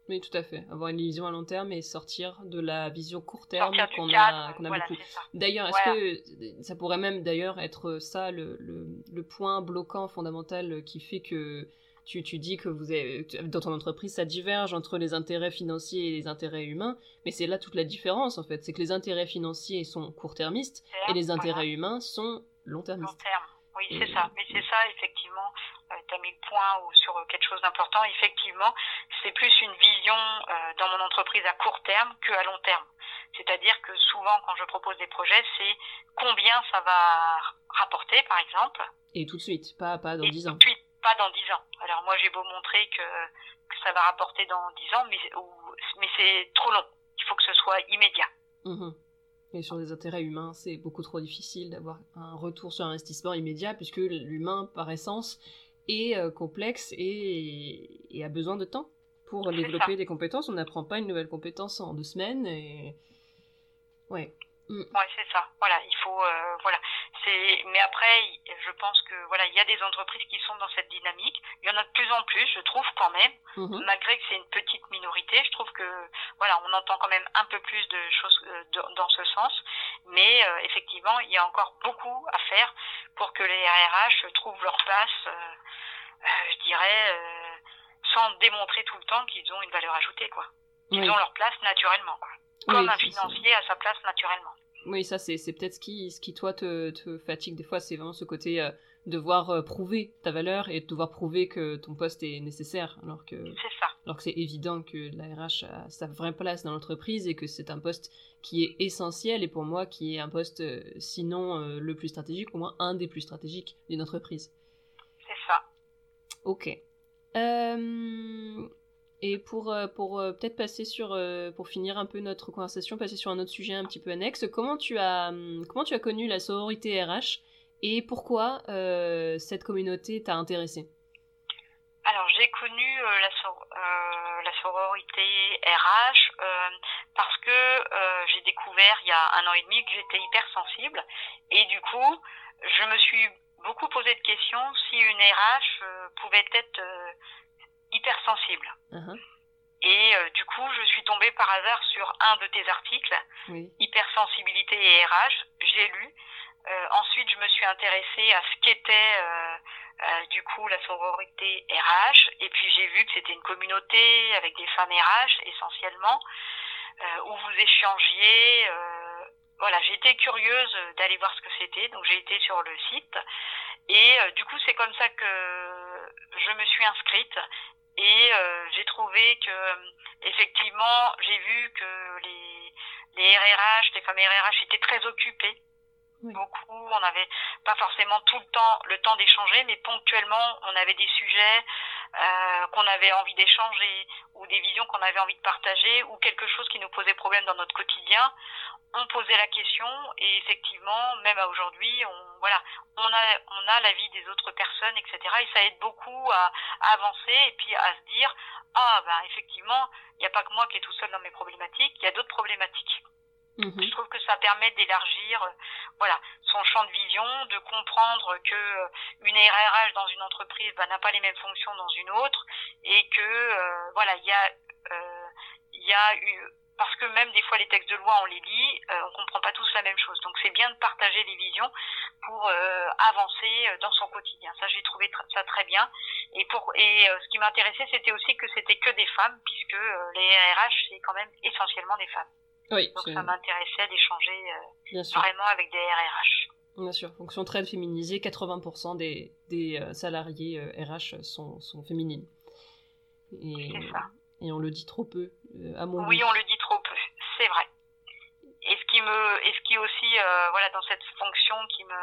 Oui, tout à fait. Avoir une vision à long terme et sortir de la vision court terme qu'on a, qu'on a beaucoup. D'ailleurs, est-ce que ça pourrait même d'ailleurs être ça le, le, le, point bloquant fondamental qui fait que tu, tu dis que vous avez, dans ton entreprise, ça diverge entre les intérêts financiers et les intérêts humains, mais c'est là toute la différence en fait, c'est que les intérêts financiers sont court-termistes et les intérêts humains sont long-termistes. Long terme, oui, c'est ça. Mais c'est ça, effectivement, tu as mis le point sur quelque chose d'important. Effectivement, c'est plus une vision euh, dans mon entreprise à court terme qu'à long terme. C'est-à-dire que souvent, quand je propose des projets, c'est combien ça va rapporter, par exemple. Et tout de suite, pas, pas dans et 10 ans. Tout de suite, pas dans 10 ans. Alors moi j'ai beau montrer que, que, ça va rapporter dans 10 ans, mais, mais c'est trop long. Il faut que ce soit immédiat. Mmh et sur les intérêts humains, c'est beaucoup trop difficile d'avoir un retour sur investissement immédiat, puisque l'humain, par essence, est euh, complexe et, et, a besoin de temps pour développer des compétences. On n'apprend pas une nouvelle compétence en deux semaines. Et... Ouais. Mm. Ouais, c'est ça. Voilà, il faut, euh, voilà. C'est, mais après, je pense que voilà, il y a des entreprises qui sont dans cette dynamique. Il y en a de plus en plus, je trouve quand même, mm-hmm. malgré que c'est une petite minorité. Je trouve que voilà, on entend quand même un peu plus de choses euh, dans ce sens. Mais euh, effectivement, il y a encore beaucoup à faire pour que les RH trouvent leur place. je dirais, sans démontrer tout le temps qu'ils ont une valeur ajoutée, quoi. Qu'ils ont leur place naturellement, quoi comme un financier à sa place naturellement. Oui, ça c'est peut-être ce qui, ce qui toi te, te fatigue des fois, c'est vraiment ce côté euh, devoir euh, prouver ta valeur et devoir prouver que ton poste est nécessaire, alors que ça. alors que c'est évident que la RH a sa vraie place dans l'entreprise et que c'est un poste qui est essentiel et pour moi qui est un poste euh, sinon le plus stratégique, au moins un des plus stratégiques d'une entreprise. Ok. Et pour, pour peut-être passer sur, pour finir un peu notre conversation, passer sur un autre sujet un petit peu annexe, comment tu as, comment tu as connu la sororité RH et pourquoi cette communauté t'a intéressée? Alors j'ai connu euh, la, euh, la, sororité RH euh, parce que j'ai découvert il y a un an et demi que j'étais hypersensible et du coup je me suis beaucoup posé de questions si une RH pouvait être hypersensible. Uh-huh. Et du coup, je suis tombée par hasard sur un de tes articles, Hypersensibilité et RH. J'ai lu. ensuite, je me suis intéressée à ce qu'était euh, du coup la sororité RH et puis j'ai vu que c'était une communauté avec des femmes RH essentiellement euh, où vous échangiez euh, voilà été curieuse d'aller voir ce que c'était donc j'ai été sur le site et du coup c'est comme ça que je me suis inscrite et j'ai trouvé que effectivement j'ai vu que les les RRH les femmes RRH étaient très occupées beaucoup. On n'avait pas forcément tout le temps le temps d'échanger, mais ponctuellement, on avait des sujets euh, qu'on avait envie d'échanger ou des visions qu'on avait envie de partager ou quelque chose qui nous posait problème dans notre quotidien. On posait la question et effectivement, même à aujourd'hui, on voilà, on a on a l'avis des autres personnes, etc. Et ça aide beaucoup à, avancer et puis à se dire ah ben effectivement, il n'y a pas que moi qui est tout seul dans mes problématiques, il y a d'autres problématiques. Mhm. Je trouve que ça permet d'élargir, euh, voilà, son champ de vision, de comprendre que euh, une RRH dans une entreprise bah, n'a pas les mêmes fonctions dans une autre, et que euh, voilà, il y a, il y a eu, parce que même des fois les textes de loi on les lit, on comprend pas tous la même chose. Donc c'est bien de partager les visions pour avancer dans son quotidien. Ça j'ai trouvé ça très bien. Et pour et ce qui m'intéressait c'était aussi que c'était que des femmes puisque les RRH c'est quand même essentiellement des femmes. Oui, Donc ça m'intéressait d'échanger euh, vraiment avec des RRH. Bien sûr, fonction très féminisée, 80% des, des euh, salariés RH euh, sont, sont féminines. Et, ça. Et on le dit trop peu, à mon Oui, on le dit trop peu, c'est vrai. Et ce qui me, et ce qui aussi, voilà, dans cette fonction qui me,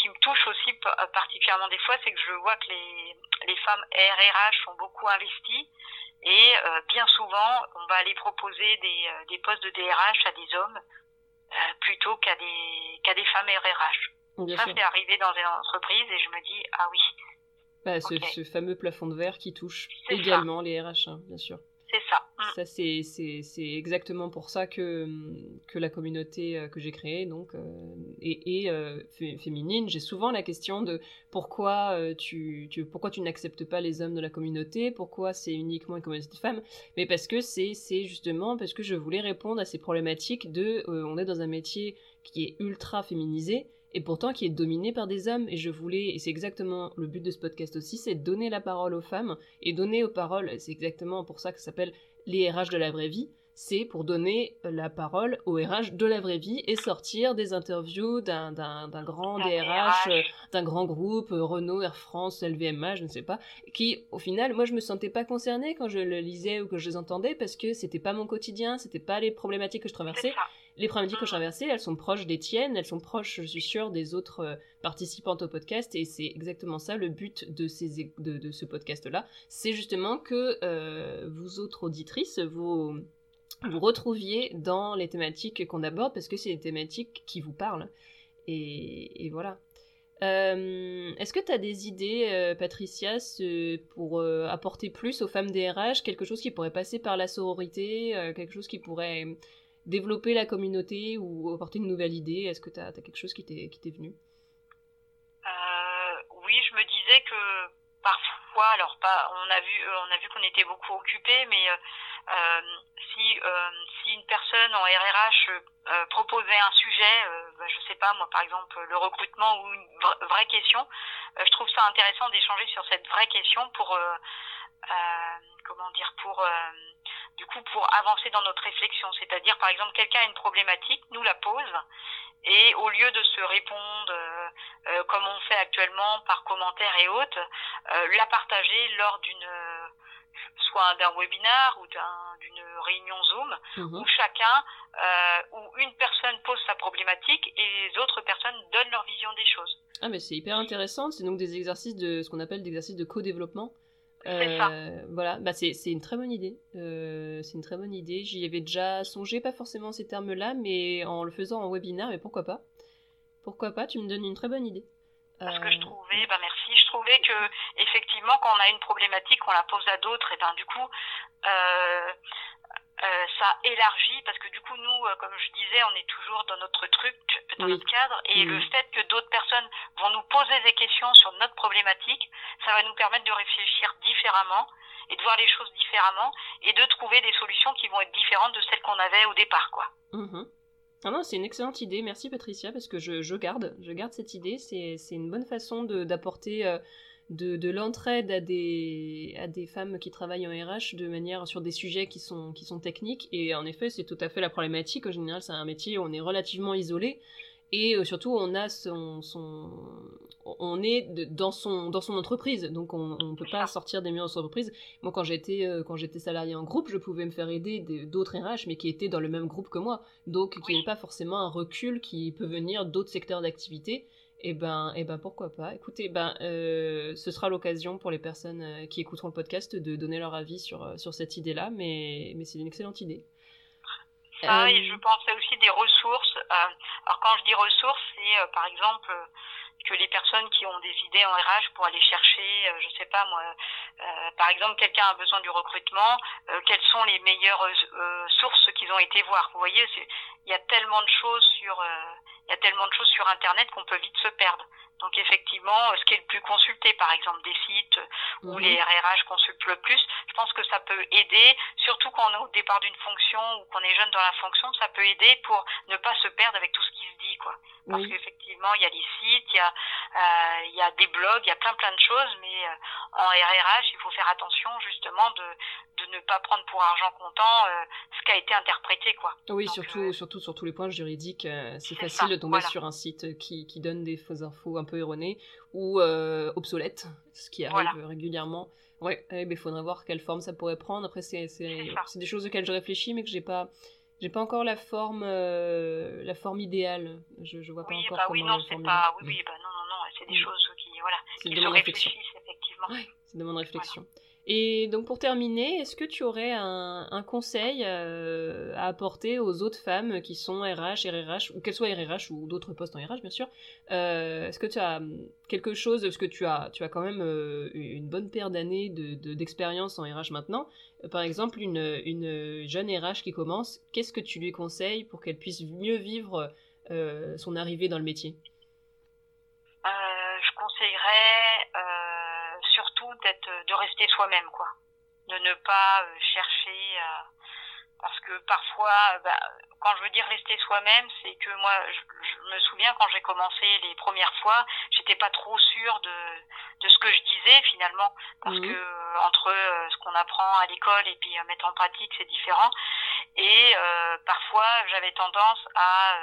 qui me touche aussi particulièrement des fois, c'est que je vois que les, les femmes RRH sont beaucoup investies et euh, bien souvent, on va aller proposer des, euh, des postes de DRH à des hommes euh, plutôt qu'à des, qu'à des femmes RRH. ça, c'est arrivé dans une entreprise et je me dis, ah oui. Bah, ce, ce, fameux plafond de verre qui touche également les RH, hein, bien sûr. C'est ça. Mm. Ça, c'est, exactement pour ça que, que la communauté euh, que j'ai créée donc, euh, est, euh, féminine. J'ai souvent la question de pourquoi tu, tu, pourquoi tu n'acceptes pas les hommes de la communauté, pourquoi c'est uniquement une communauté de femmes. Mais parce que c'est, justement parce que je voulais répondre à ces problématiques de on est dans un métier qui est ultra féminisé et pourtant qui est dominé par des hommes. Et je voulais, et c'est exactement le but de ce podcast aussi, c'est donner la parole aux femmes et donner aux paroles, c'est exactement pour ça que ça s'appelle les RH de la vraie vie, c'est pour donner la parole aux RH de la vraie vie et sortir des interviews d'un, grand DRH, euh, d'un grand groupe, euh, Renault, Air France, LVMH, je ne sais pas, qui, au final, moi, je me sentais pas concernée quand je le lisais ou que je les entendais parce que c'était pas mon quotidien, c'était pas les problématiques que je traversais. Les problématiques que je traversais, elles sont proches des tiennes, elles sont proches, je suis sûre, des autres euh, participantes au podcast, et c'est exactement ça le but de, ces, de, ce podcast-là. C'est justement que euh, vous autres auditrices, vous, vous retrouviez dans les thématiques qu'on aborde, parce que c'est des thématiques qui vous parlent. Et, voilà. Euh, est-ce que tu as des idées, Patricia, pour apporter plus aux femmes DRH, quelque chose qui pourrait passer par la sororité, quelque chose qui pourrait développer la communauté ou apporter une nouvelle idée? Est-ce que tu as, quelque chose qui t'est venu? Euh, Oui, je me disais que parfois, alors pas, on a vu, on a vu qu'on était beaucoup occupés, mais euh, si si une personne en RRH proposait un sujet, bah, je sais pas moi par exemple le recrutement ou une vraie question, je trouve ça intéressant d'échanger sur cette vraie question pour comment dire pour du coup pour avancer dans notre réflexion. C'est-à-dire, par exemple, quelqu'un a une problématique, nous la pose, et au lieu de se répondre euh, euh, comme on fait actuellement par commentaires et autres, euh, la partager lors d'une soit d'un webinar ou d'une réunion Zoom mhm. où chacun où une personne pose sa problématique et les autres personnes donnent leur vision des choses. Ah mais c'est hyper intéressant, c'est donc des exercices de ce qu'on appelle des exercices de co-développement. Euh, voilà, bah c'est une très bonne idée. Euh, c'est une très bonne idée. J'y avais déjà songé, pas forcément ces termes-là, mais en le faisant en webinaire, mais pourquoi pas Pourquoi pas Tu me donnes une très bonne idée. Parce que je trouvais, bah merci, je trouvais que effectivement quand on a une problématique, on la pose à d'autres, et ben du coup, euh, euh, ça élargit parce que du coup nous euh, comme je disais on est toujours dans notre truc dans notre cadre et le fait que d'autres personnes vont nous poser des questions sur notre problématique ça va nous permettre de réfléchir différemment et de voir les choses différemment et de trouver des solutions qui vont être différentes de celles qu'on avait au départ quoi. Mmh ah non, c'est une excellente idée. Merci Patricia, parce que je, garde, je garde cette idée. C'est une bonne façon d'apporter euh, de, de l'entraide à des, à des femmes qui travaillent en RH de manière sur des sujets qui sont, qui sont techniques. Et en effet, c'est tout à fait la problématique. En général, c'est un métier où on est relativement isolé. Et euh, surtout, on a son, son on est dans son dans son entreprise, donc on ne peut pas sortir des murs de son entreprise. Moi, quand j'étais euh, quand j'étais salarié en groupe, je pouvais me faire aider d'autres RH, mais qui étaient dans le même groupe que moi, donc qui n'avaient pas forcément un recul qui peut venir d'autres secteurs d'activité. Et eh ben, et eh ben pourquoi pas. Écoutez, ben, euh, ce sera l'occasion pour les personnes euh, qui écouteront le podcast de donner leur avis sur, euh, sur cette idée-là, mais, mais c'est une excellente idée. Ça, et je pensais aussi des ressources. alors quand je dis ressources, c'est par exemple que les personnes qui ont des idées en RH pour aller chercher, je sais pas moi, par exemple quelqu'un a besoin du recrutement, quelles sont les meilleures sources qu'ils ont été voir? Vous voyez, il y a tellement de choses sur il y a tellement de choses sur Internet qu'on peut vite se perdre. Donc effectivement, ce qui est le plus consulté, par exemple des sites où mhm. les RRH consultent le plus, je pense que ça peut aider, surtout quand on est au départ d'une fonction ou qu'on est jeune dans la fonction, ça peut aider pour ne pas se perdre avec tout ce qui se dit, quoi. Parce qu'effectivement, il y a des sites, il y a, euh, il y a des blogs, il y a plein plein de choses, mais euh, en RRH, il faut faire attention justement de, de ne pas prendre pour argent comptant euh, ce qui a été interprété, quoi. Oui, surtout, surtout sur tous les points juridiques, c'est facile de tomber sur un site qui, qui donne des fausses infos un peu erronées ou obsolètes, ce qui arrive régulièrement. Ouais, il eh ben, faudrait voir quelle forme ça pourrait prendre. Après, c'est des choses auxquelles je réfléchis, mais que j'ai pas j'ai pas encore la forme, euh, la forme idéale. Je, je vois pas encore bah comment oui, non, c'est pas, oui, oui, bah non, non, non, c'est des choses qui, voilà, qui se réfléchissent effectivement. Ouais, c'est de mon réflexion. Et donc pour terminer, est-ce que tu aurais un, conseil euh, à apporter aux autres femmes qui sont RH, RRH, ou qu'elles soient RRH ou d'autres postes en RH bien sûr euh, Est-ce que tu as quelque chose, parce que tu as, tu as quand même euh, une bonne paire d'années d'expérience de, en RH maintenant, par exemple une, une jeune RH qui commence, qu'est-ce que tu lui conseilles pour qu'elle puisse mieux vivre son arrivée dans le métier? Je conseillerais de rester soi-même, quoi. De ne pas euh, chercher, parce que parfois, bah, quand je veux dire rester soi-même, c'est que moi, je, me souviens quand j'ai commencé les premières fois, j'étais pas trop sûre de, de ce que je disais finalement, parce mhm. que euh, entre euh, ce qu'on apprend à l'école et puis mettre en pratique, c'est différent. Et parfois, j'avais tendance à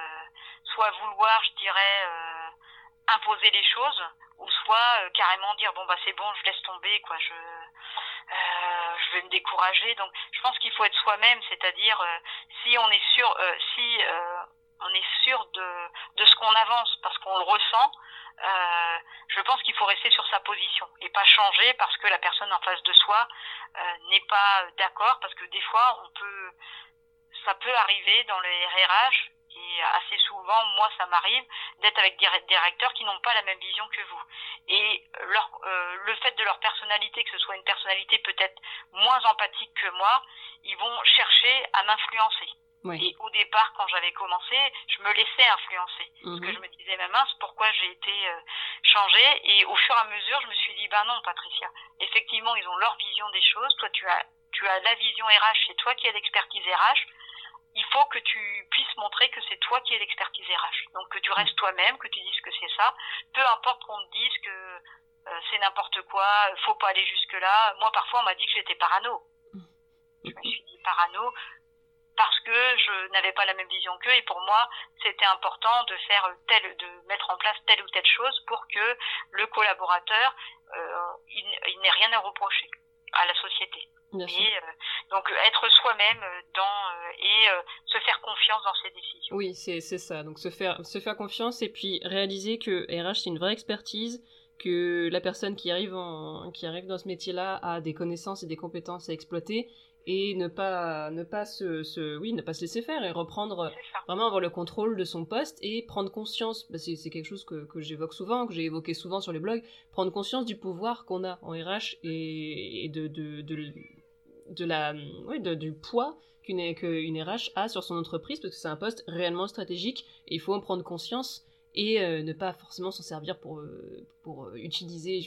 soit vouloir, je dirais, imposer les choses ou soit euh, carrément dire bon bah c'est bon je laisse tomber quoi je euh, je vais me décourager. Donc je pense qu'il faut être soi-même c'est-à-dire euh, si on est sûr si on est sûr de de ce qu'on avance parce qu'on le ressent je pense qu'il faut rester sur sa position et pas changer parce que la personne en face de soi n'est pas d'accord parce que des fois on peut ça peut arriver dans les RH et assez souvent, moi, ça m'arrive d'être avec des directeurs qui n'ont pas la même vision que vous. Et leur, euh, le fait de leur personnalité, que ce soit une personnalité peut-être moins empathique que moi, ils vont chercher à m'influencer. Et au départ, quand j'avais commencé, je me laissais influencer. Parce que mhm. je me disais, mais mince, pourquoi j'ai été euh, changée? Et au fur et à mesure, je me suis dit, ben non, Patricia, effectivement, ils ont leur vision des choses. Toi, tu as, tu as la vision RH, c'est toi qui as l'expertise RH il faut que tu puisses montrer que c'est toi qui es l'expertise RH. Donc que tu restes mm. toi-même, que tu dises que c'est ça. Peu importe qu'on te dise que euh, c'est n'importe quoi, faut pas aller jusque là. Moi parfois on m'a dit que j'étais parano. Je me suis dit parano parce que je n'avais pas la même vision qu'eux et pour moi c'était important de faire telle, de mettre en place telle ou telle chose pour que le collaborateur euh, il, il n'ait rien à reprocher à la société. Donc être soi-même dans et se faire confiance dans ses décisions. Oui, c'est ça. Donc se faire se faire confiance et puis réaliser que RH c'est une vraie expertise que la personne qui arrive, en, qui arrive dans ce métier-là a des connaissances et des compétences à exploiter et ne pas ne pas se, oui ne pas se laisser faire et reprendre vraiment avoir le contrôle de son poste et prendre conscience bah, c'est quelque chose que, que j'évoque souvent que j'ai évoqué souvent sur les blogs prendre conscience du pouvoir qu'on a en RH et, de, de, de, de la oui, du poids qu'une qu'une RH a sur son entreprise parce que c'est un poste réellement stratégique et il faut en prendre conscience et euh, ne pas forcément s'en servir pour, euh, pour euh, utiliser.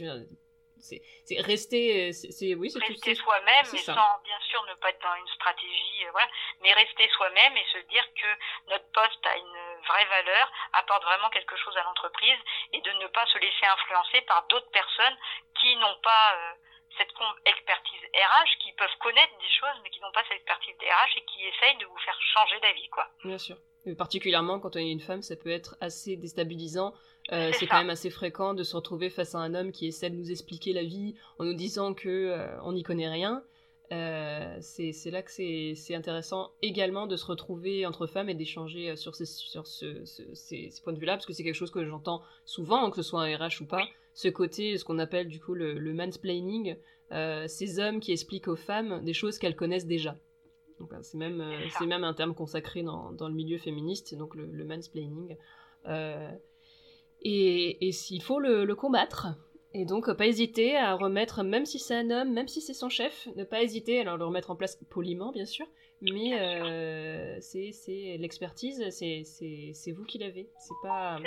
C'est rester, c'est oui, c'est rester soi-même, mais sans bien sûr ne pas être dans une stratégie, voilà, mais rester soi-même et se dire que notre poste a une vraie valeur, apporte vraiment quelque chose à l'entreprise et de ne pas se laisser influencer par d'autres personnes qui n'ont pas cette expertise RH, qui peuvent connaître des choses mais qui n'ont pas cette expertise RH et qui essayent de vous faire changer d'avis, quoi. Bien sûr particulièrement quand on est une femme, ça peut être assez déstabilisant. Euh, c'est quand même assez fréquent de se retrouver face à un homme qui essaie de nous expliquer la vie en nous disant que euh, on n'y connaît rien. Euh, c'est là que c'est intéressant également de se retrouver entre femmes et d'échanger sur, ces, sur ce, ces, points de vue-là, parce que c'est quelque chose que j'entends souvent, que ce soit un RH ou pas, ce côté, ce qu'on appelle du coup le, le mansplaining, ces hommes qui expliquent aux femmes des choses qu'elles connaissent déjà. Euh, c'est même, euh, même un terme consacré dans, dans, le milieu féministe, donc le, le mansplaining. Euh, et, et s'il faut le, combattre, et donc pas hésiter à remettre, même si c'est un homme, même si c'est son chef, ne pas hésiter à le remettre en place poliment, bien sûr, mais euh, c'est l'expertise, c'est vous qui l'avez. C'est pas.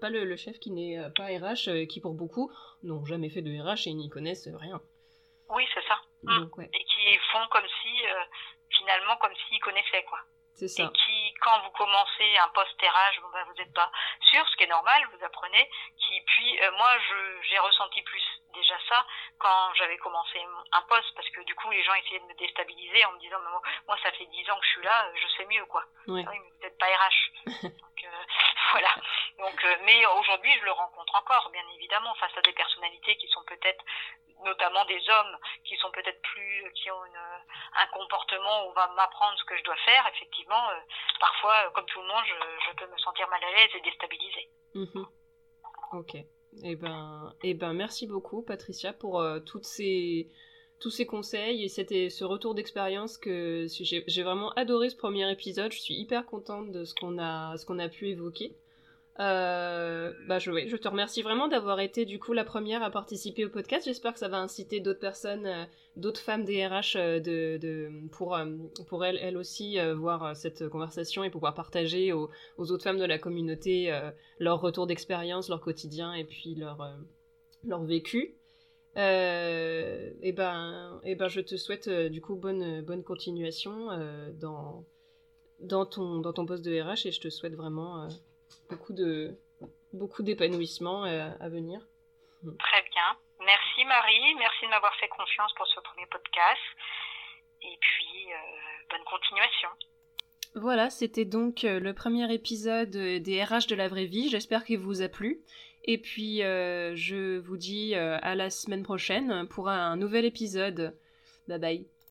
Pas le, le, chef qui n'est pas RH, qui pour beaucoup n'ont jamais fait de RH et n'y connaissent rien. Oui, c'est ça. Donc, ouais. Et qui font comme si finalement comme s'ils connaissaient quoi. C'est ça. Et qui, quand vous commencez un poste RH, bon, ben, vous n'êtes pas sûr, ce qui est normal, vous apprenez. Qui, puis, euh, moi, j'ai ressenti plus déjà ça quand j'avais commencé un poste, parce que du coup, les gens essayaient de me déstabiliser en me disant, moi, ça fait dix ans que je suis là, je sais mieux, quoi. Oui, mais vous n'êtes pas RH. Donc, euh, voilà. Donc, euh, mais aujourd'hui, je le rencontre encore, bien évidemment, face à des personnalités qui sont peut-être notamment des hommes qui sont peut-être plus, qui ont un comportement où on va m'apprendre ce que je dois faire, effectivement, euh, parfois, euh, comme tout le monde, je, peux me sentir mal à l'aise et déstabilisée. Mhm. Ok. Eh ben, eh ben, merci beaucoup, Patricia, pour euh, ces, tous ces conseils et c'était ce retour d'expérience que j'ai vraiment adoré ce premier épisode. Je suis hyper contente de ce qu'on a, ce qu'on a pu évoquer. Euh, bah je, je te remercie vraiment d'avoir été du coup la première à participer au podcast. J'espère que ça va inciter d'autres personnes, euh, d'autres femmes DRH euh, de, pour, pour elles, aussi voir cette conversation et pouvoir partager aux, aux, autres femmes de la communauté leur retour d'expérience, leur quotidien et puis leur, leur vécu. et ben, et ben je te souhaite du coup bonne, bonne continuation dans, dans, ton, dans ton poste de RH et je te souhaite vraiment beaucoup de beaucoup d'épanouissement euh, à venir. Très bien. Merci Marie, merci de m'avoir fait confiance pour ce premier podcast. Et puis, euh, bonne continuation. Voilà, c'était donc euh, le premier épisode des RH de la vraie vie. J'espère qu'il vous a plu. Et puis, je vous dis à la semaine prochaine pour un nouvel épisode. Bye bye.